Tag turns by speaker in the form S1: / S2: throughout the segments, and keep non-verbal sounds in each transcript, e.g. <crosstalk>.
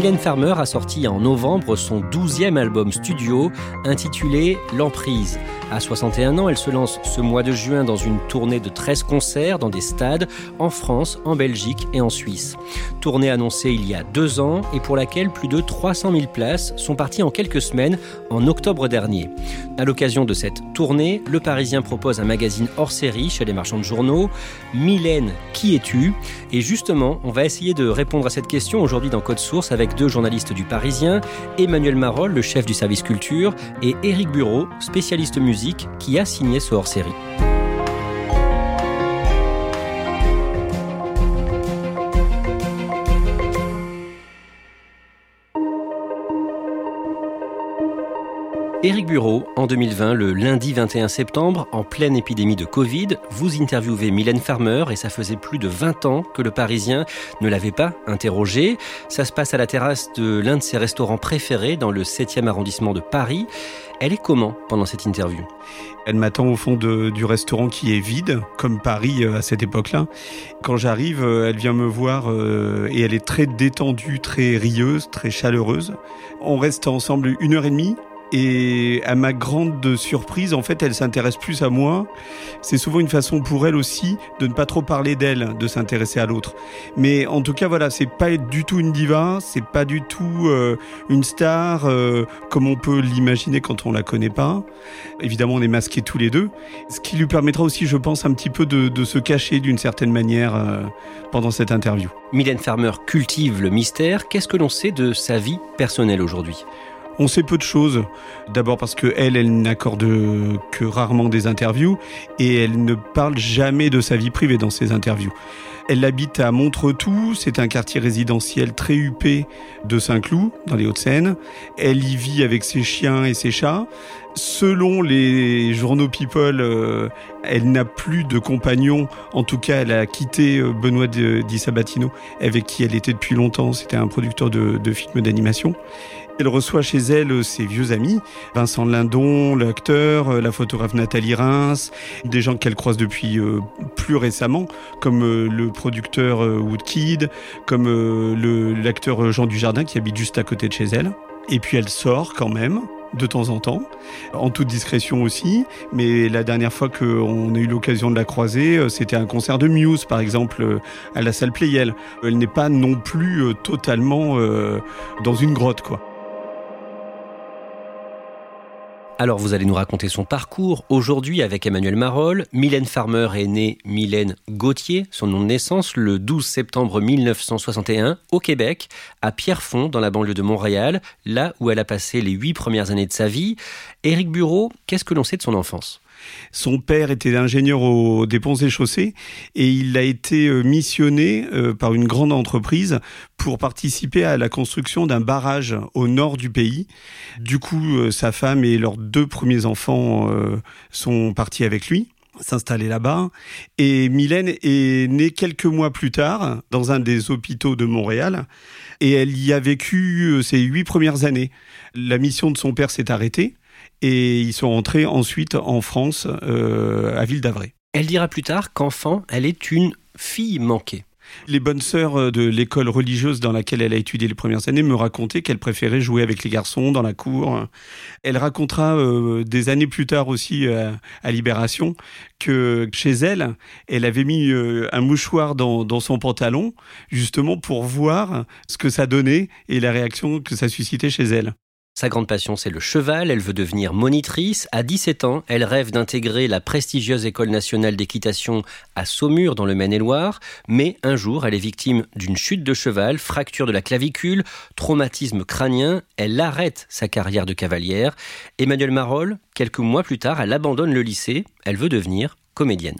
S1: Mylène Farmer a sorti en novembre son douzième album studio intitulé L'Emprise. À 61 ans, elle se lance ce mois de juin dans une tournée de 13 concerts dans des stades en France, en Belgique et en Suisse. Tournée annoncée il y a deux ans et pour laquelle plus de 300 000 places sont parties en quelques semaines en octobre dernier. À l'occasion de cette tournée, Le Parisien propose un magazine hors série chez les marchands de journaux. Mylène, qui es-tu? Et justement, on va essayer de répondre à cette question aujourd'hui dans Code Source avec deux journalistes du Parisien, Emmanuel Marolle, le chef du service culture, et Éric Bureau, spécialiste musique qui a signé ce hors-série. Éric Bureau, en 2020, le lundi 21 septembre, en pleine épidémie de Covid, vous interviewez Mylène Farmer et ça faisait plus de 20 ans que le Parisien ne l'avait pas interrogée. Ça se passe à la terrasse de l'un de ses restaurants préférés dans le 7e arrondissement de Paris. Elle est comment pendant cette interview?
S2: Elle m'attend au fond du restaurant qui est vide, comme Paris euh, à cette époque-là. Quand j'arrive, euh, elle vient me voir euh, et elle est très détendue, très rieuse, très chaleureuse. On reste ensemble une heure et demie et à ma grande surprise, en fait, elle s'intéresse plus à moi. C'est souvent une façon pour elle aussi de ne pas trop parler d'elle, de s'intéresser à l'autre. Mais en tout cas, voilà, c'est pas du tout une diva, c'est pas du tout euh, une star euh, comme on peut l'imaginer quand on la connaît pas. Évidemment, on est masqués tous les deux, ce qui lui permettra aussi, je pense, un petit peu de, se cacher d'une certaine manière euh, pendant cette interview.
S1: Mylène Farmer cultive le mystère. Qu'est-ce que l'on sait de sa vie personnelle aujourd'hui?
S2: On sait peu de choses. D'abord parce que elle, n'accorde que rarement des interviews et elle ne parle jamais de sa vie privée dans ses interviews. Elle habite à Montretout, c'est un quartier résidentiel très huppé de Saint-Cloud, dans les Hauts-de-Seine. Elle y vit avec ses chiens et ses chats. Selon les journaux People, euh, elle n'a plus de compagnon. En tout cas, elle a quitté euh, Benoît Di Sabatino, avec qui elle était depuis longtemps. C'était un producteur de films d'animation. Elle reçoit chez elle ses vieux amis, Vincent Lindon, l'acteur, la photographe Nathalie Reims, des gens qu'elle croise depuis euh, plus récemment, comme euh, le producteur euh, Woodkid, comme l'acteur Jean Dujardin qui habite juste à côté de chez elle. Et puis elle sort quand même de temps en temps, en toute discrétion aussi. Mais la dernière fois qu'on a eu l'occasion de la croiser, c'était un concert de Muse, par exemple, à la salle Playel. Elle n'est pas non plus totalement dans une grotte, quoi.
S1: Alors vous allez nous raconter son parcours aujourd'hui avec Emmanuel Marolle. Mylène Farmer est née Mylène Gauthier, son nom de naissance, le 12 septembre 1961 au Québec, à Pierrefonds, dans la banlieue de Montréal, là où elle a passé les huit premières années de sa vie. Éric Bureau, qu'est-ce que l'on sait de son enfance?
S2: Son père était ingénieur aux des et chaussées et il a été euh, missionné euh, par une grande entreprise pour participer à la construction d'un barrage au nord du pays. Du coup, euh, sa femme et leurs deux premiers enfants sont partis avec lui s'installer là-bas. Et Mylène est née quelques mois plus tard dans un des hôpitaux de Montréal et elle y a vécu ses huit premières années. La mission de son père s'est arrêtée et ils sont rentrés ensuite en France, euh, à Ville d'Avray.
S1: Elle dira plus tard qu'enfant, elle est une fille manquée.
S2: Les bonnes sœurs euh, de l'école religieuse dans laquelle elle a étudié les premières années me racontaient qu'elle préférait jouer avec les garçons dans la cour. Elle racontera euh, des années plus tard aussi euh, à Libération que chez elle, elle avait mis un mouchoir dans, dans son pantalon justement pour voir ce que ça donnait et la réaction que ça suscitait chez elle.
S1: Sa grande passion, c'est le cheval. Elle veut devenir monitrice. À 17 ans, elle rêve d'intégrer la prestigieuse École nationale d'équitation à Saumur, dans le Maine-et-Loire. Mais un jour, elle est victime d'une chute de cheval, fracture de la clavicule, traumatisme crânien. Elle arrête sa carrière de cavalière. Emmanuel Marolles, quelques mois plus tard, elle abandonne le lycée. Elle veut devenir comédienne.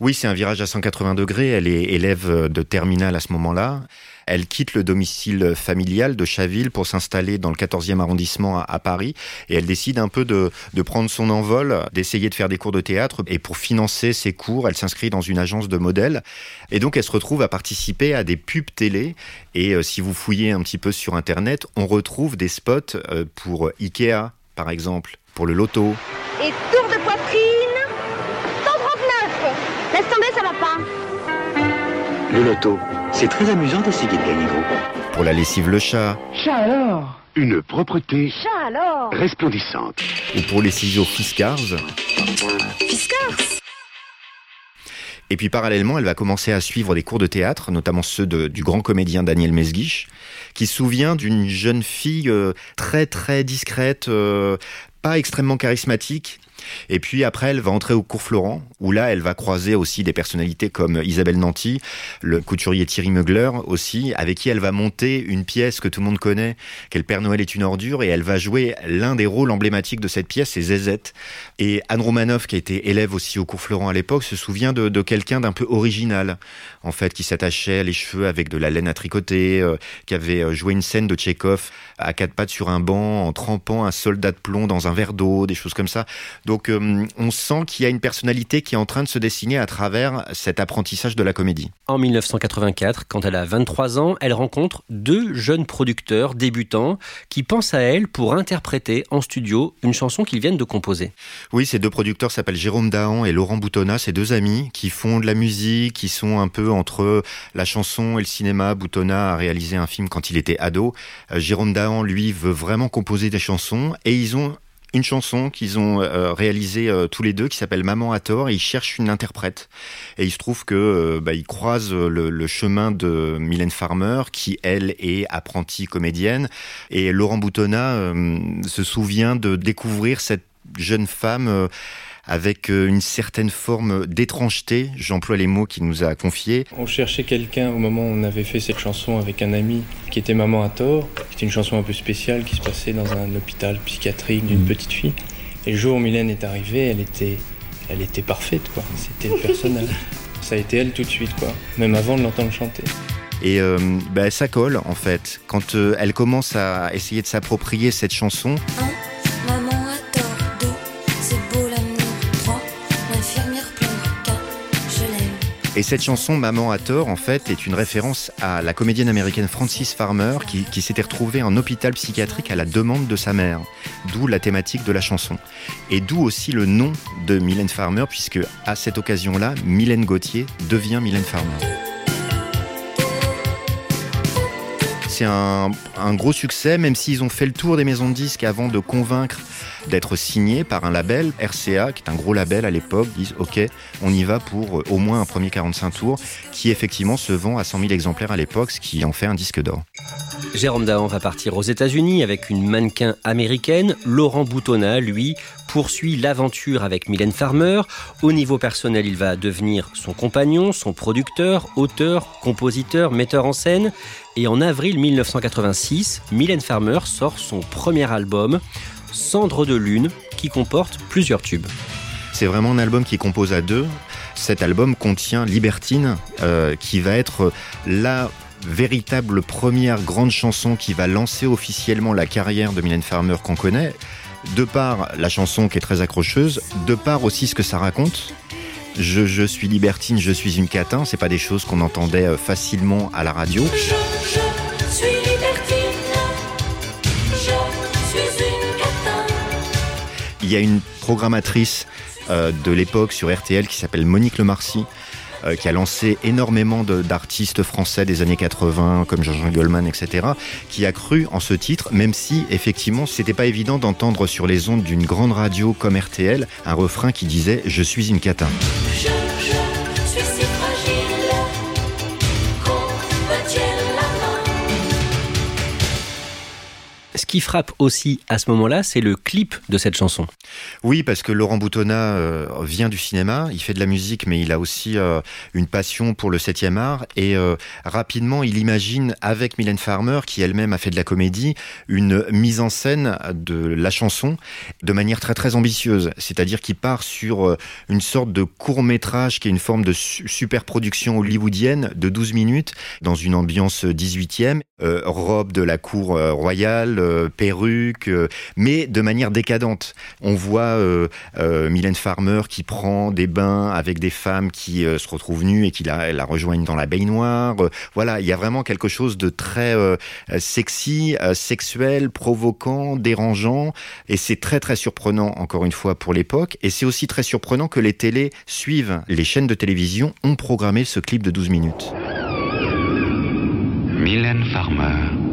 S3: Oui, c'est un virage à 180 degrés. Elle est élève de terminale à ce moment-là. Elle quitte le domicile familial de Chaville pour s'installer dans le 14e arrondissement à, Paris et elle décide un peu de, prendre son envol, d'essayer de faire des cours de théâtre et pour financer ses cours, elle s'inscrit dans une agence de modèles et donc elle se retrouve à participer à des pubs télé et euh, si vous fouillez un petit peu sur internet, on retrouve des spots euh, pour Ikea par exemple, pour le loto.
S4: Et tour de poitrine 139 Laisse tomber, ça va pas.
S5: Le loto c'est très amusant d'essayer de gagner gros.
S3: Pour la lessive Le Chat.
S5: Chat alors Une propreté.
S4: Chat alors
S5: Resplendissante.
S3: Ou pour les ciseaux Fiskars.
S4: Fiskars
S3: et puis parallèlement, elle va commencer à suivre des cours de théâtre, notamment ceux du grand comédien Daniel Mesguich, qui se souvient d'une jeune fille euh, très très discrète, euh, pas extrêmement charismatique, et puis après, elle va entrer au cours Florent, où là, elle va croiser aussi des personnalités comme Isabelle Nanty, le couturier Thierry Meugler aussi, avec qui elle va monter une pièce que tout le monde connaît, qu'elle Père Noël est une ordure, et elle va jouer l'un des rôles emblématiques de cette pièce, c'est Zézette. Et Anne Romanoff, qui été élève aussi au cours Florent à l'époque, se souvient de, quelqu'un d'un peu original, en fait, qui s'attachait les cheveux avec de la laine à tricoter, euh, qui avait euh, joué une scène de Tchekhov à quatre pattes sur un banc en trempant un soldat de plomb dans un verre d'eau, des choses comme ça. Donc euh, on sent qu'il y a une personnalité qui est en train de se dessiner à travers cet apprentissage de la comédie.
S1: En 1984, quand elle a 23 ans, elle rencontre deux jeunes producteurs débutants qui pensent à elle pour interpréter en studio une chanson qu'ils viennent de composer.
S3: Oui, ces deux producteurs s'appellent Jérôme Dahan et Laurent Boutonnat, ces deux amis qui font de la musique, qui sont un peu entre la chanson et le cinéma. Boutonnat a réalisé un film quand il était ado. Euh, Jérôme Dahan, lui, veut vraiment composer des chansons et ils ont une chanson qu'ils ont euh, réalisée euh, tous les deux qui s'appelle Maman à tort et ils cherchent une interprète. Et il se trouve que euh, bah, ils croisent le, chemin de Mylène Farmer qui elle est apprentie comédienne. Et Laurent Boutonnat se souvient de découvrir cette jeune femme avec euh, une certaine forme d'étrangeté, j'emploie les mots qu'il nous a confiés.
S6: On cherchait quelqu'un au moment où on avait fait cette chanson avec un ami qui était Maman à tort. C'était une chanson un peu spéciale qui se passait dans un hôpital psychiatrique d'une mm. petite fille. Et le jour où Mylène est arrivée, elle était, elle était parfaite, quoi. C'était le personnage. <laughs> Ça a été elle tout de suite, quoi. Même avant de l'entendre chanter.
S3: Et euh, bah, ça colle en fait. Quand euh, elle commence à essayer de s'approprier cette chanson. Et cette chanson, Maman a tort, en fait, est une référence à la comédienne américaine Frances Farmer qui, s'était retrouvée en hôpital psychiatrique à la demande de sa mère. D'où la thématique de la chanson. Et d'où aussi le nom de Mylène Farmer, puisque à cette occasion-là, Mylène Gauthier devient Mylène Farmer. C'est un, gros succès, même s'ils ont fait le tour des maisons de disques avant de convaincre d'être signé par un label, RCA, qui est un gros label à l'époque, disent OK, on y va pour euh, au moins un premier 45 tours, qui effectivement se vend à 100 000 exemplaires à l'époque, ce qui en fait un disque d'or.
S1: Jérôme Dahan va partir aux États-Unis avec une mannequin américaine. Laurent Boutonnat, lui, poursuit l'aventure avec Mylène Farmer. Au niveau personnel, il va devenir son compagnon, son producteur, auteur, compositeur, metteur en scène. Et en avril 1986, Mylène Farmer sort son premier album. Cendre de Lune, qui comporte plusieurs tubes.
S3: C'est vraiment un album qui compose à deux. Cet album contient Libertine, euh, qui va être la véritable première grande chanson qui va lancer officiellement la carrière de Mylène Farmer qu'on connaît. De par la chanson qui est très accrocheuse, de par aussi ce que ça raconte. Je, suis libertine, je suis une catin, c'est pas des choses qu'on entendait euh, facilement à la radio. Il y a une programmatrice euh, de l'époque sur RTL qui s'appelle Monique Lemarcy, euh, qui a lancé énormément d'artistes français des années 80, comme Jean-Jean Goldman, etc., qui a cru en ce titre, même si effectivement c'était pas évident d'entendre sur les ondes d'une grande radio comme RTL un refrain qui disait Je suis une catin.
S1: Qui frappe aussi à ce moment-là, c'est le clip de cette chanson.
S3: Oui, parce que Laurent Boutonnat euh, vient du cinéma, il fait de la musique, mais il a aussi euh, une passion pour le 7e art. Et euh, rapidement, il imagine, avec Mylène Farmer, qui elle-même a fait de la comédie, une mise en scène de la chanson de manière très très ambitieuse. C'est-à-dire qu'il part sur une sorte de court métrage qui est une forme de super production hollywoodienne de 12 minutes, dans une ambiance 18e, robe de la cour royale perruque, euh, mais de manière décadente. On voit euh, Mylène Farmer qui prend des bains avec des femmes qui se retrouvent nues et qui la, la, rejoignent dans la baignoire. voilà, il y a vraiment quelque chose de très sexy, sexuel, provoquant, dérangeant, et c'est très très surprenant encore une fois pour l'époque. Et c'est aussi très surprenant que les télés suivent. Les chaînes de télévision ont programmé ce clip de 12 minutes.
S7: Mylène Farmer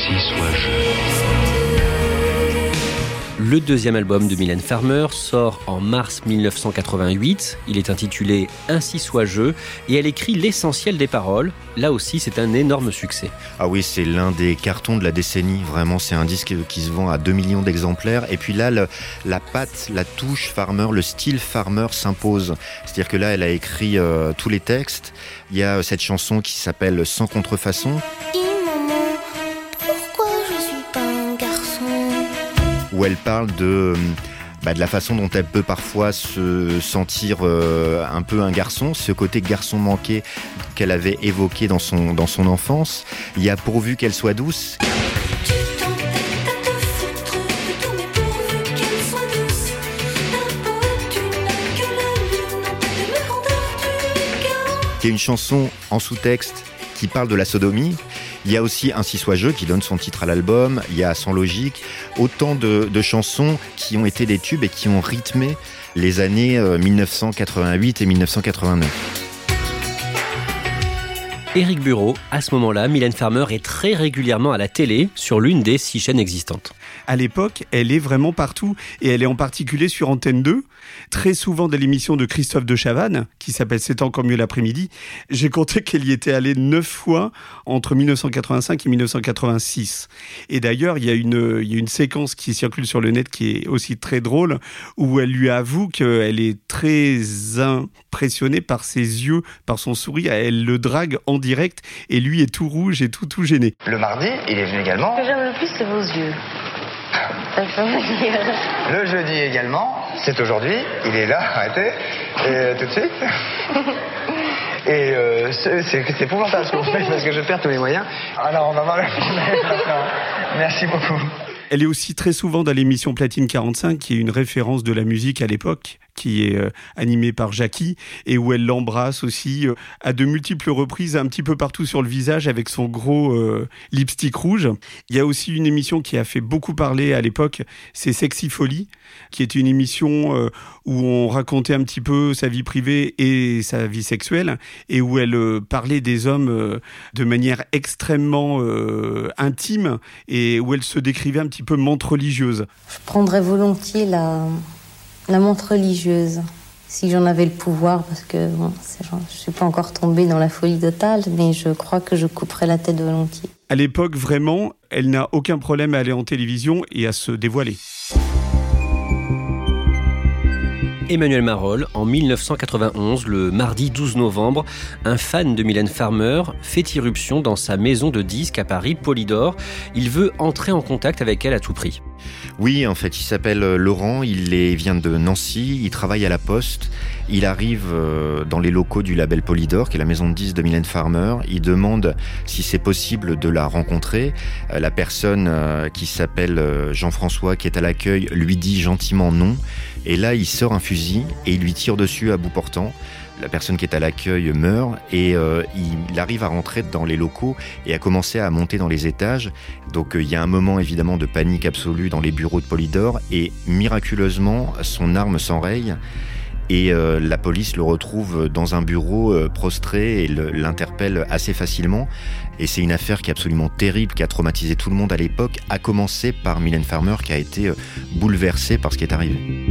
S7: Ainsi soit-je.
S1: Le deuxième album de Mylène Farmer sort en mars 1988. Il est intitulé Ainsi soit je et elle écrit l'essentiel des paroles. Là aussi, c'est un énorme succès.
S3: Ah oui, c'est l'un des cartons de la décennie. Vraiment, c'est un disque qui se vend à 2 millions d'exemplaires. Et puis là, la patte, la touche Farmer, le style Farmer s'impose. C'est-à-dire que là, elle a écrit euh, tous les textes. Il y a cette chanson qui s'appelle Sans contrefaçon. Où elle parle de, bah, de la façon dont elle peut parfois se sentir euh, un peu un garçon, ce côté garçon manqué qu'elle avait évoqué dans son, dans son enfance. Il y a pourvu qu'elle soit douce. qui est une chanson en sous-texte qui parle de la sodomie. Il y a aussi Ainsi soit je qui donne son titre à l'album. Il y a Sans logique. Autant de, de, chansons qui ont été des tubes et qui ont rythmé les années 1988 euh, et 1989.
S1: Éric Bureau, à ce moment-là, Mylène Farmer est très régulièrement à la télé sur l'une des six chaînes existantes.
S2: À l'époque, elle est vraiment partout et elle est en particulier sur Antenne 2, très souvent dans l'émission de Christophe de Chavannes qui s'appelle C'est encore mieux l'après-midi. J'ai compté <laughs> qu'elle y était allée neuf fois entre 1985 et 1986. Et d'ailleurs, il y, a une, il y a une séquence qui circule sur le net qui est aussi très drôle où elle lui avoue qu'elle est très impressionnée par ses yeux, par son sourire. Elle le drague en direct et lui est tout rouge et tout tout gêné.
S8: Le mardi, il est venu également.
S4: Ce que j'aime le plus, c'est vos yeux.
S8: Le jeudi également, c'est aujourd'hui, il est là, arrêtez, et euh, tout de suite. <laughs> Et euh, c'est épouvantable ce qu'on fait parce que je perds tous les moyens. Alors on va voir le film <laughs> Merci beaucoup.
S2: Elle est aussi très souvent dans l'émission Platine 45, qui est une référence de la musique à l'époque qui est euh, animée par Jackie et où elle l'embrasse aussi euh, à de multiples reprises un petit peu partout sur le visage avec son gros euh, lipstick rouge. Il y a aussi une émission qui a fait beaucoup parler à l'époque, c'est Sexy Folie, qui est une émission où on racontait un petit peu sa vie privée et sa vie sexuelle et où elle parlait des hommes de manière extrêmement intime et où elle se décrivait un petit peu montre religieuse.
S9: Je prendrais volontiers la la montre religieuse, si j'en avais le pouvoir, parce que bon, je ne suis pas encore tombée dans la folie totale, mais je crois que je couperais la tête volontiers.
S2: À l'époque, vraiment, elle n'a aucun problème à aller en télévision et à se dévoiler.
S1: Emmanuel Marolles, en 1991, le mardi 12 novembre, un fan de Mylène Farmer fait irruption dans sa maison de disques à Paris, Polydor. Il veut entrer en contact avec elle à tout prix.
S3: Oui, en fait, il s'appelle euh, Laurent, il vient de Nancy, il travaille à la Poste, il arrive euh, dans les locaux du label Polydor, qui est la maison de disques de Mylène Farmer, il demande si c'est possible de la rencontrer. Euh, la personne qui s'appelle Jean-François, qui est à l'accueil, lui dit gentiment non, et là il sort un fusil et il lui tire dessus à bout portant. La personne qui est à l'accueil meurt et euh, il arrive à rentrer dans les locaux et à commencer à monter dans les étages. Donc euh, il y a un moment évidemment de panique absolue dans les bureaux de Polydor et miraculeusement son arme s'enraye et euh, la police le retrouve dans un bureau prostré et le- l'interpelle assez facilement. Et c'est une affaire qui est absolument terrible, qui a traumatisé tout le monde à l'époque, à commencer par Mylène Farmer qui a été bouleversée par ce qui est arrivé.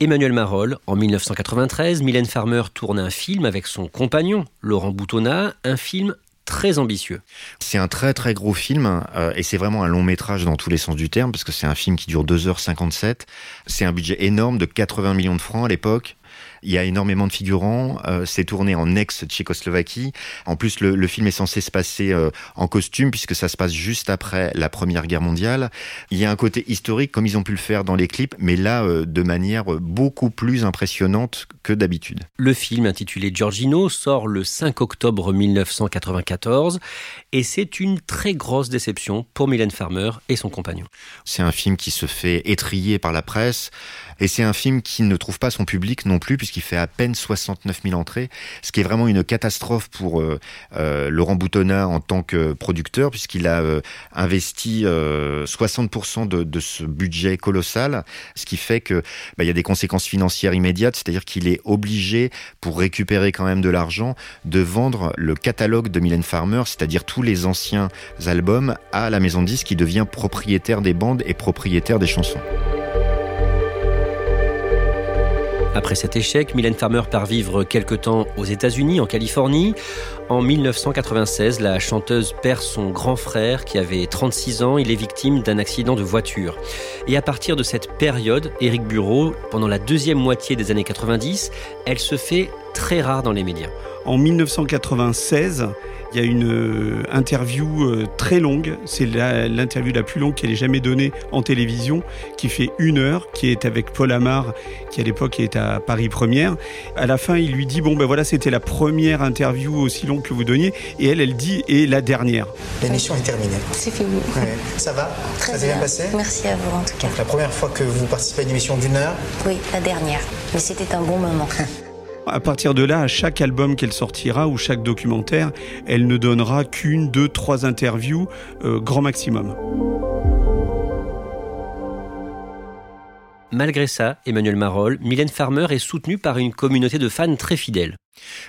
S1: Emmanuel Marolle, en 1993, Mylène Farmer tourne un film avec son compagnon, Laurent Boutonnat, un film très ambitieux.
S3: C'est un très très gros film euh, et c'est vraiment un long métrage dans tous les sens du terme parce que c'est un film qui dure 2h57. C'est un budget énorme de 80 millions de francs à l'époque. Il y a énormément de figurants. euh, c'est tourné en ex-Tchécoslovaquie. En plus, le, le film est censé se passer euh, en costume puisque ça se passe juste après la Première Guerre mondiale. Il y a un côté historique comme ils ont pu le faire dans les clips, mais là euh, de manière beaucoup plus impressionnante que d'habitude.
S1: Le film intitulé Giorgino sort le 5 octobre 1994 et c'est une très grosse déception pour Mylène Farmer et son compagnon.
S3: C'est un film qui se fait étrier par la presse et c'est un film qui ne trouve pas son public non plus puisqu'il fait à peine 69 000 entrées, ce qui est vraiment une catastrophe pour euh, euh, Laurent Boutonnat en tant que producteur puisqu'il a euh, investi euh, 60% de, de ce budget colossal, ce qui fait que bah, il y a des conséquences financières immédiates, c'est-à-dire qu'il est obligé pour récupérer quand même de l'argent de vendre le catalogue de Mylène Farmer, c'est-à-dire tous les anciens albums à la maison de disques qui devient propriétaire des bandes et propriétaire des chansons.
S1: Après cet échec, Mylène Farmer part vivre quelque temps aux États-Unis, en Californie. En 1996, la chanteuse perd son grand frère qui avait 36 ans. Il est victime d'un accident de voiture. Et à partir de cette période, Éric Bureau, pendant la deuxième moitié des années 90, elle se fait très rare dans les médias.
S2: En 1996, il y a une euh, interview euh, très longue, c'est la- l'interview la, plus longue qu'elle ait jamais donnée en télévision, qui fait une heure, qui est avec Paul Amar, qui à l'époque est à Paris Première. À la fin, il lui dit bon ben voilà, c'était la première interview aussi longue que vous donniez, et elle, elle dit et la dernière.
S10: L'émission est terminée.
S9: C'est fini.
S10: Ouais. Ça va
S9: Très
S10: Ça s'est bien
S9: bien.
S10: passé
S9: Merci à vous en tout cas.
S10: Donc la première fois que vous participez à une émission d'une heure,
S9: Oui, la dernière. Mais c'était un bon moment. <laughs>
S2: À partir de là, à chaque album qu'elle sortira ou chaque documentaire, elle ne donnera qu'une, deux, trois interviews, euh, grand maximum.
S1: Malgré ça, Emmanuel Marolle, Mylène Farmer est soutenue par une communauté de fans très fidèles.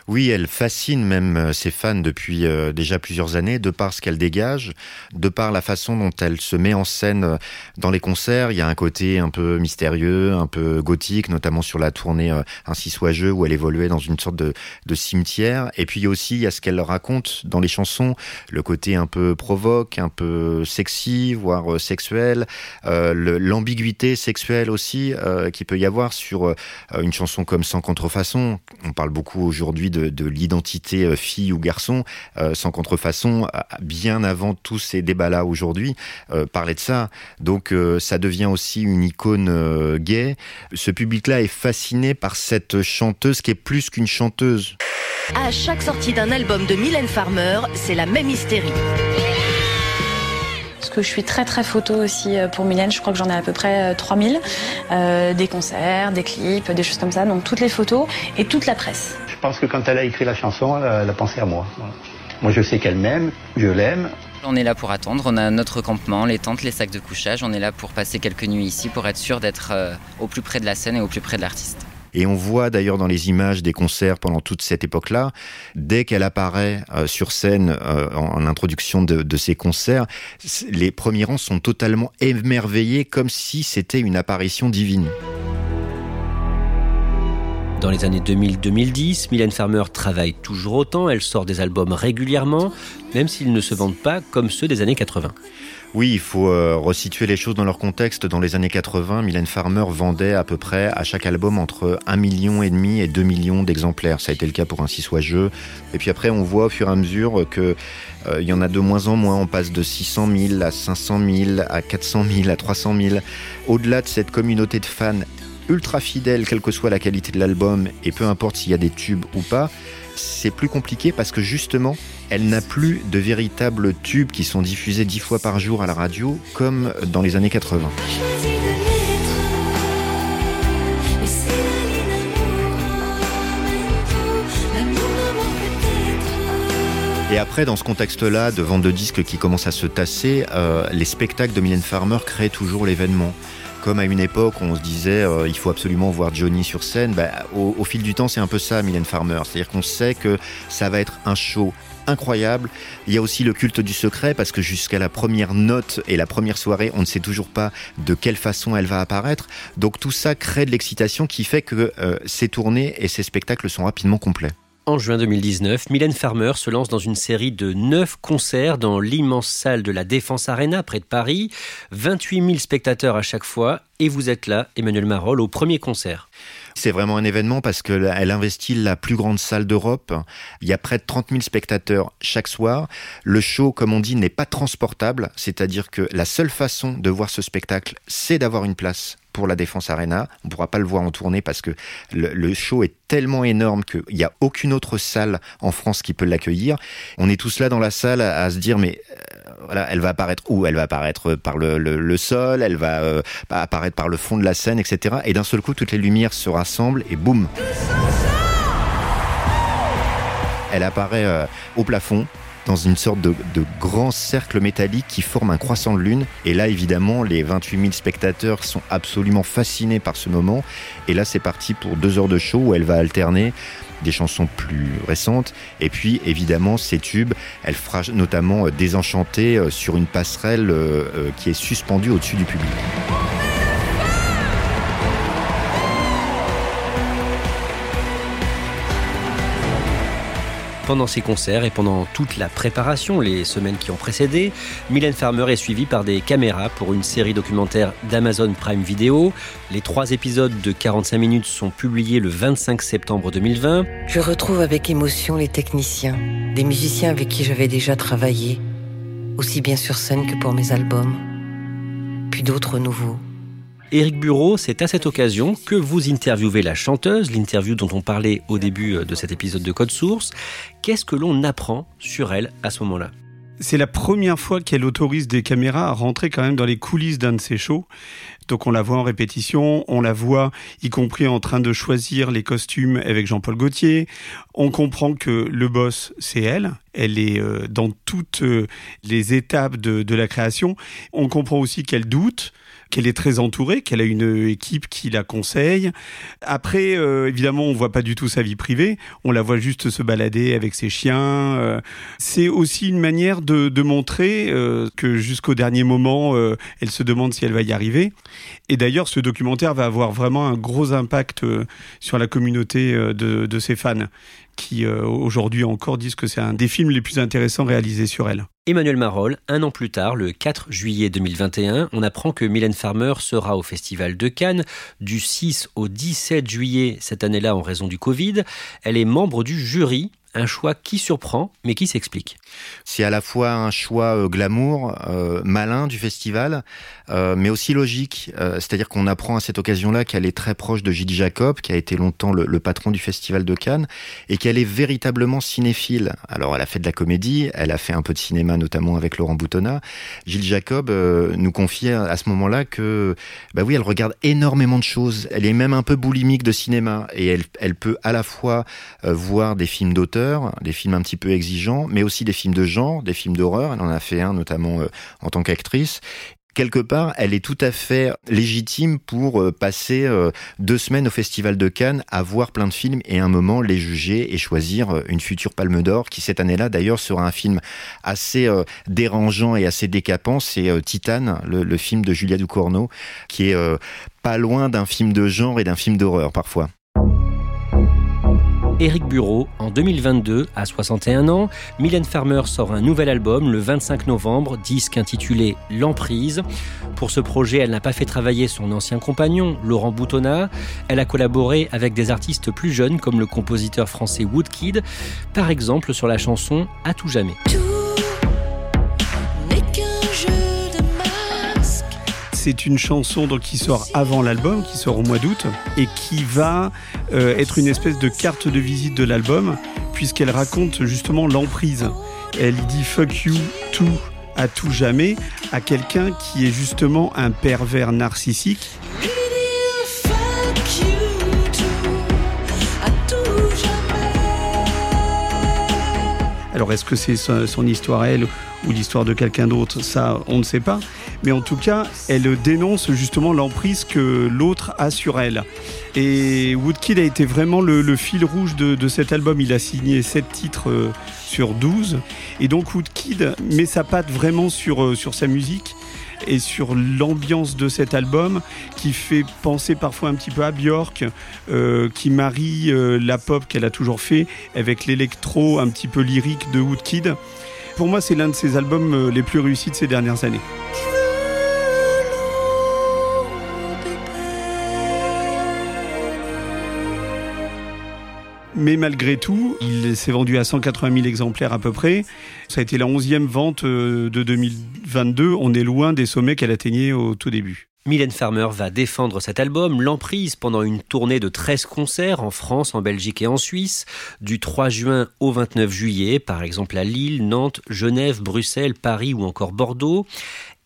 S3: Oui, elle fascine même euh, ses fans depuis euh, déjà plusieurs années, de par ce qu'elle dégage, de par la façon dont elle se met en scène euh, dans les concerts. Il y a un côté un peu mystérieux, un peu gothique, notamment sur la tournée Ainsi soit jeu, où elle évoluait dans une sorte de, cimetière. Et puis aussi, il y a ce qu'elle raconte dans les chansons, le côté un peu provoque, un peu sexy, voire sexuel, l'ambiguïté sexuelle aussi euh, qu'il peut y avoir sur une chanson comme Sans contrefaçon. On parle beaucoup de, de l'identité euh, fille ou garçon. Euh, Sans contrefaçon, euh, bien avant tous ces débats-là aujourd'hui, euh, parlait de ça. Donc ça devient aussi une icône gay. Ce public-là est fasciné par cette chanteuse qui est plus qu'une chanteuse.
S11: À chaque sortie d'un album de Mylène Farmer, c'est la même hystérie.
S12: Parce que je suis très très photo aussi euh, pour Mylène, je crois que j'en ai à peu près euh, 3000. Euh, des concerts, des clips, des choses comme ça, donc toutes les photos et toute la presse.
S5: Je pense que quand elle a écrit la chanson, elle a, elle a pensé à moi. Voilà. Moi, je sais qu'elle m'aime, je l'aime.
S13: On est là pour attendre, on a notre campement, les tentes, les sacs de couchage, on est là pour passer quelques nuits ici pour être sûr d'être euh, au plus près de la scène et au plus près de l'artiste.
S3: Et on voit d'ailleurs dans les images des concerts pendant toute cette époque-là, dès qu'elle apparaît euh, sur scène euh, en, introduction de, de concerts, les premiers rangs sont totalement émerveillés comme si c'était une apparition divine.
S1: Dans les années 2000-2010, Mylène Farmer travaille toujours autant, elle sort des albums régulièrement, même s'ils ne se vendent pas comme ceux des années 80.
S3: Oui, il faut euh, resituer les choses dans leur contexte. Dans les années 80, Mylène Farmer vendait à peu près à chaque album entre 1 million et demi et 2 millions d'exemplaires. Ça a été le cas pour Ainsi soit jeu. Et puis après, on voit au fur et à mesure que euh, il y en a de moins en moins. On passe de 600 000 à 500 000 à 400 000 à 300 000. Au-delà de cette communauté de fans ultra fidèle, quelle que soit la qualité de l'album, et peu importe s'il y a des tubes ou pas, c'est plus compliqué parce que justement, elle n'a plus de véritables tubes qui sont diffusés dix fois par jour à la radio comme dans les années 80. Et après, dans ce contexte-là de vente de disques qui commence à se tasser, euh, les spectacles de Mylène Farmer créent toujours l'événement. Comme à une époque, on se disait euh, il faut absolument voir Johnny sur scène. Bah, au, au fil du temps, c'est un peu ça, Mylène Farmer. C'est-à-dire qu'on sait que ça va être un show incroyable. Il y a aussi le culte du secret parce que jusqu'à la première note et la première soirée, on ne sait toujours pas de quelle façon elle va apparaître. Donc tout ça crée de l'excitation qui fait que euh, ces tournées et ces spectacles sont rapidement complets.
S1: En juin 2019, Mylène Farmer se lance dans une série de 9 concerts dans l'immense salle de la Défense Arena près de Paris. 28 000 spectateurs à chaque fois. Et vous êtes là, Emmanuel Marolles, au premier concert.
S3: C'est vraiment un événement parce qu'elle investit la plus grande salle d'Europe. Il y a près de 30 000 spectateurs chaque soir. Le show, comme on dit, n'est pas transportable. C'est-à-dire que la seule façon de voir ce spectacle, c'est d'avoir une place pour la Défense Arena. On ne pourra pas le voir en tournée parce que le, show est tellement énorme qu'il n'y a aucune autre salle en France qui peut l'accueillir. On est tous là dans la salle à, se dire mais euh, voilà, elle va apparaître où? Elle va apparaître par le, le, le sol, elle va euh, apparaître par le fond de la scène, etc. Et d'un seul coup, toutes les lumières se rassemblent et boum Elle apparaît euh, au plafond dans une sorte de, grand cercle métallique qui forme un croissant de lune. Et là, évidemment, les 28 000 spectateurs sont absolument fascinés par ce moment. Et là, c'est parti pour deux heures de show où elle va alterner des chansons plus récentes. Et puis, évidemment, ces tubes, elle fera notamment euh, Désenchanté euh, sur une passerelle euh, qui est suspendue au-dessus du public.
S1: Pendant ces concerts et pendant toute la préparation, les semaines qui ont précédé, Mylène Farmer est suivie par des caméras pour une série documentaire d'Amazon Prime Video. Les trois épisodes de 45 minutes sont publiés le 25 septembre 2020.
S14: Je retrouve avec émotion les techniciens, des musiciens avec qui j'avais déjà travaillé, aussi bien sur scène que pour mes albums, puis d'autres nouveaux.
S1: Éric Bureau, c'est à cette occasion que vous interviewez la chanteuse, l'interview dont on parlait au début de cet épisode de Code Source. Qu'est-ce que l'on apprend sur elle à ce moment-là?
S2: C'est la première fois qu'elle autorise des caméras à rentrer quand même dans les coulisses d'un de ses shows. Donc on la voit en répétition, on la voit y compris en train de choisir les costumes avec Jean-Paul Gaultier. On comprend que le boss, c'est elle. Elle est euh, dans toutes euh, les étapes de, de la création. On comprend aussi qu'elle doute qu'elle est très entourée, qu'elle a une équipe qui la conseille. Après, euh, évidemment, on voit pas du tout sa vie privée. On la voit juste se balader avec ses chiens. Euh, c'est aussi une manière de, montrer euh, que jusqu'au dernier moment, elle se demande si elle va y arriver. Et d'ailleurs, ce documentaire va avoir vraiment un gros impact sur la communauté de ses fans qui euh, aujourd'hui encore disent que c'est un des films les plus intéressants réalisés sur elle.
S1: Emmanuel Marolles, un an plus tard, le 4 juillet 2021, on apprend que Mylène Farmer sera au Festival de Cannes du 6 au 17 juillet cette année-là en raison du Covid. Elle est membre du jury un choix qui surprend, mais qui s'explique.
S3: C'est à la fois un choix euh, glamour, euh, malin du festival, euh, mais aussi logique. C'est-à-dire qu'on apprend à cette occasion-là qu'elle est très proche de Gilles Jacob, qui a été longtemps le, patron du festival de Cannes, et qu'elle est véritablement cinéphile. Alors, elle a fait de la comédie, elle a fait un peu de cinéma, notamment avec Laurent Boutonnat. Gilles Jacob nous confie à ce moment-là que, bah oui, elle regarde énormément de choses. Elle est même un peu boulimique de cinéma, et elle, elle peut à la fois voir des films d'auteur des films un petit peu exigeants, mais aussi des films de genre, des films d'horreur. Elle en a fait un notamment euh, en tant qu'actrice quelque part, elle est tout à fait légitime pour euh, passer euh, deux semaines au Festival de Cannes à voir plein de films et un moment les juger et choisir une future Palme d'Or qui cette année-là d'ailleurs sera un film assez dérangeant et assez décapant. C'est Titane, le, le, film de Julia Ducournau, qui est pas loin d'un film de genre et d'un film d'horreur parfois.
S1: Éric Bureau, en 2022, à 61 ans, Mylène Farmer sort un nouvel album le 25 novembre, disque intitulé L'emprise. Pour ce projet, elle n'a pas fait travailler son ancien compagnon, Laurent Boutonnat. Elle a collaboré avec des artistes plus jeunes comme le compositeur français Woodkid, par exemple sur la chanson À tout jamais.
S2: C'est une chanson qui sort avant l'album, qui sort au mois d'août, et qui va euh, être une espèce de carte de visite de l'album, puisqu'elle raconte justement l'emprise. Elle dit fuck you tout à tout jamais à quelqu'un qui est justement un pervers narcissique. Alors est-ce que c'est son histoire elle? Ou l'histoire de quelqu'un d'autre Ça, on ne sait pas. Mais en tout cas, elle dénonce justement l'emprise que l'autre a sur elle. Et Woodkid a été vraiment le, fil rouge de, de, cet album. Il a signé 7 titres euh, sur 12. Et donc Woodkid met sa patte vraiment sur, euh, sur sa musique et sur l'ambiance de cet album qui fait penser parfois un petit peu à Björk, euh, qui marie euh, la pop qu'elle a toujours fait avec l'électro un petit peu lyrique de Woodkid. Pour moi, c'est l'un de ses albums euh, les plus réussis de ces dernières années. Mais malgré tout, il s'est vendu à 180 000 exemplaires à peu près. Ça a été la 11e vente de 2022. On est loin des sommets qu'elle atteignait au tout début.
S1: Mylène Farmer va défendre cet album, l'emprise, pendant une tournée de 13 concerts en France, en Belgique et en Suisse, du 3 juin au 29 juillet, par exemple à Lille, Nantes, Genève, Bruxelles, Paris ou encore Bordeaux.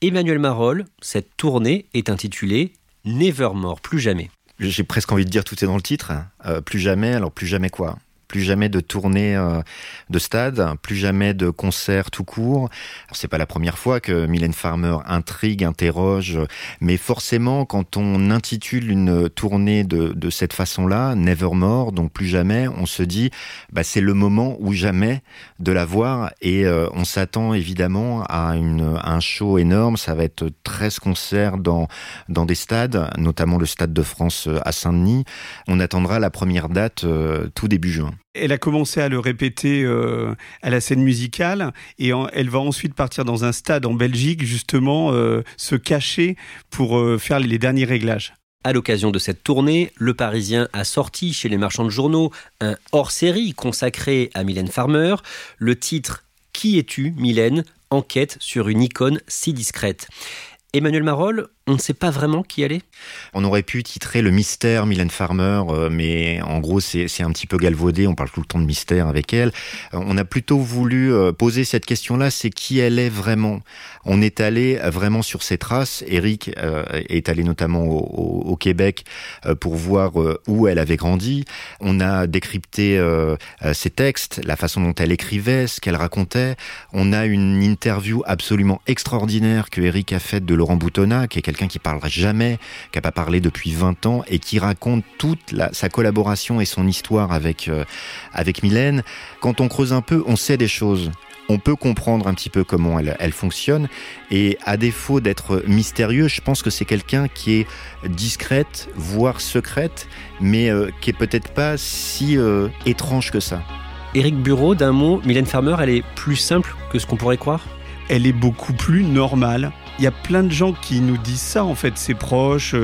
S1: Emmanuel Marolles, cette tournée est intitulée Nevermore, plus jamais
S3: j'ai presque envie de dire tout est dans le titre. Euh, plus jamais, alors plus jamais quoi plus jamais de tournée euh, de stade, plus jamais de concert tout court. C'est pas la première fois que Mylène Farmer intrigue, interroge, mais forcément quand on intitule une tournée de, de cette façon-là, Nevermore, donc plus jamais, on se dit bah c'est le moment ou jamais de la voir et euh, on s'attend évidemment à, une, un show énorme. Ça va être 13 concerts dans dans des stades, notamment le stade de France à Saint-Denis. On attendra la première date euh, tout début juin.
S2: Elle a commencé à le répéter euh, à la scène musicale et elle va ensuite partir dans un stade en Belgique justement euh, se cacher pour euh, faire les derniers réglages.
S1: À l'occasion de cette tournée, Le Parisien a sorti chez les marchands de journaux un hors-série consacré à Mylène Farmer. Le titre Qui es-tu, Mylène? Enquête sur une icône si discrète. Emmanuel Marolle, on ne sait pas vraiment qui elle est
S3: On aurait pu titrer le mystère Mylène Farmer, euh, mais en gros c'est un petit peu galvaudé, on parle tout le temps de mystère avec elle. Euh, on a plutôt voulu euh, poser cette question-là, c'est qui elle est vraiment? On est allé vraiment sur ses traces, Eric est allé notamment au, Québec pour voir où elle avait grandi. On a décrypté ses textes, la façon dont elle écrivait, ce qu'elle racontait. On a une interview absolument extraordinaire que Eric a faite de Laurent Boutonnat, qui est quelqu'un qui parlera jamais, qui a pas parlé depuis 20 ans et qui raconte toute la, sa collaboration et son histoire avec euh, avec Mylène. Quand on creuse un peu, on sait des choses. On peut comprendre un petit peu comment elle, elle fonctionne et à défaut d'être mystérieux, je pense que c'est quelqu'un qui est discrète, voire secrète, mais euh, qui est peut-être pas si euh, étrange que ça.
S1: Éric Bureau, d'un mot, Mylène Farmer, elle est plus simple que ce qu'on pourrait croire?
S2: Elle est beaucoup plus normale il y a plein de gens qui nous disent ça, en fait, ses proches.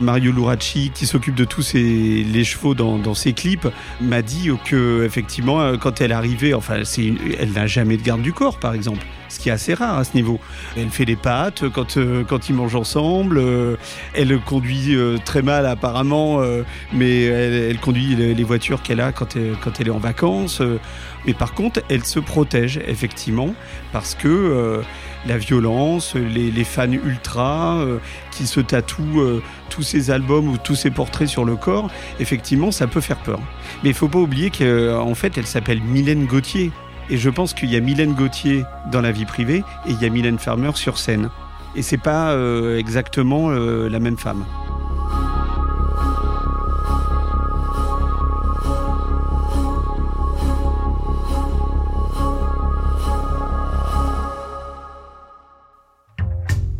S2: Mario Luracci, qui s'occupe de tous les chevaux dans, ses clips, m'a dit que, effectivement, quand elle arrivait, enfin, elle n'a jamais de garde du corps, par exemple ce qui est assez rare à ce niveau. Elle fait des pâtes quand, euh, quand ils mangent ensemble. Euh, elle conduit euh, très mal apparemment, euh, mais elle, conduit les, voitures qu'elle a quand elle est en vacances. mais par contre, elle se protège effectivement parce que la violence, les, fans ultra euh, qui se tatouent euh, tous ces albums ou tous ces portraits sur le corps, effectivement, ça peut faire peur. Mais il faut pas oublier qu'en fait, elle s'appelle Mylène Gauthier. Et je pense qu'il y a Mylène Gauthier dans la vie privée et il y a Mylène Farmer sur scène. Et c'est pas euh, exactement la même femme.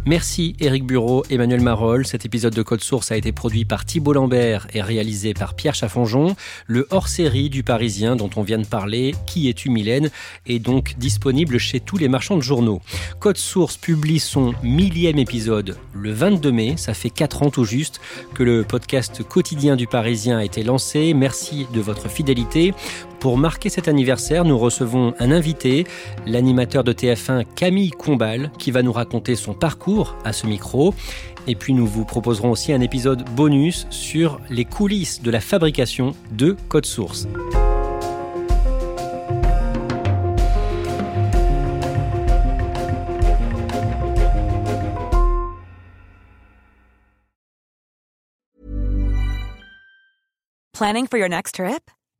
S1: Merci Éric Bureau, Emmanuel Marolles. Cet épisode de Code Source a été produit par Thibault Lambert et réalisé par Pierre Chaffonjon. Le hors-série du Parisien dont on vient de parler, Qui es-tu Mylène, est donc disponible chez tous les marchands de journaux. Code Source publie son millième épisode le 22 mai. Ça fait 4 ans tout juste que le podcast quotidien du Parisien a été lancé. Merci de votre fidélité. Pour marquer cet anniversaire, nous recevons un invité, l'animateur de TF1 Camille Combal, qui va nous raconter son parcours à ce micro. Et puis nous vous proposerons aussi un épisode bonus sur les coulisses de la fabrication de Code Source.
S15: Planning for your next trip?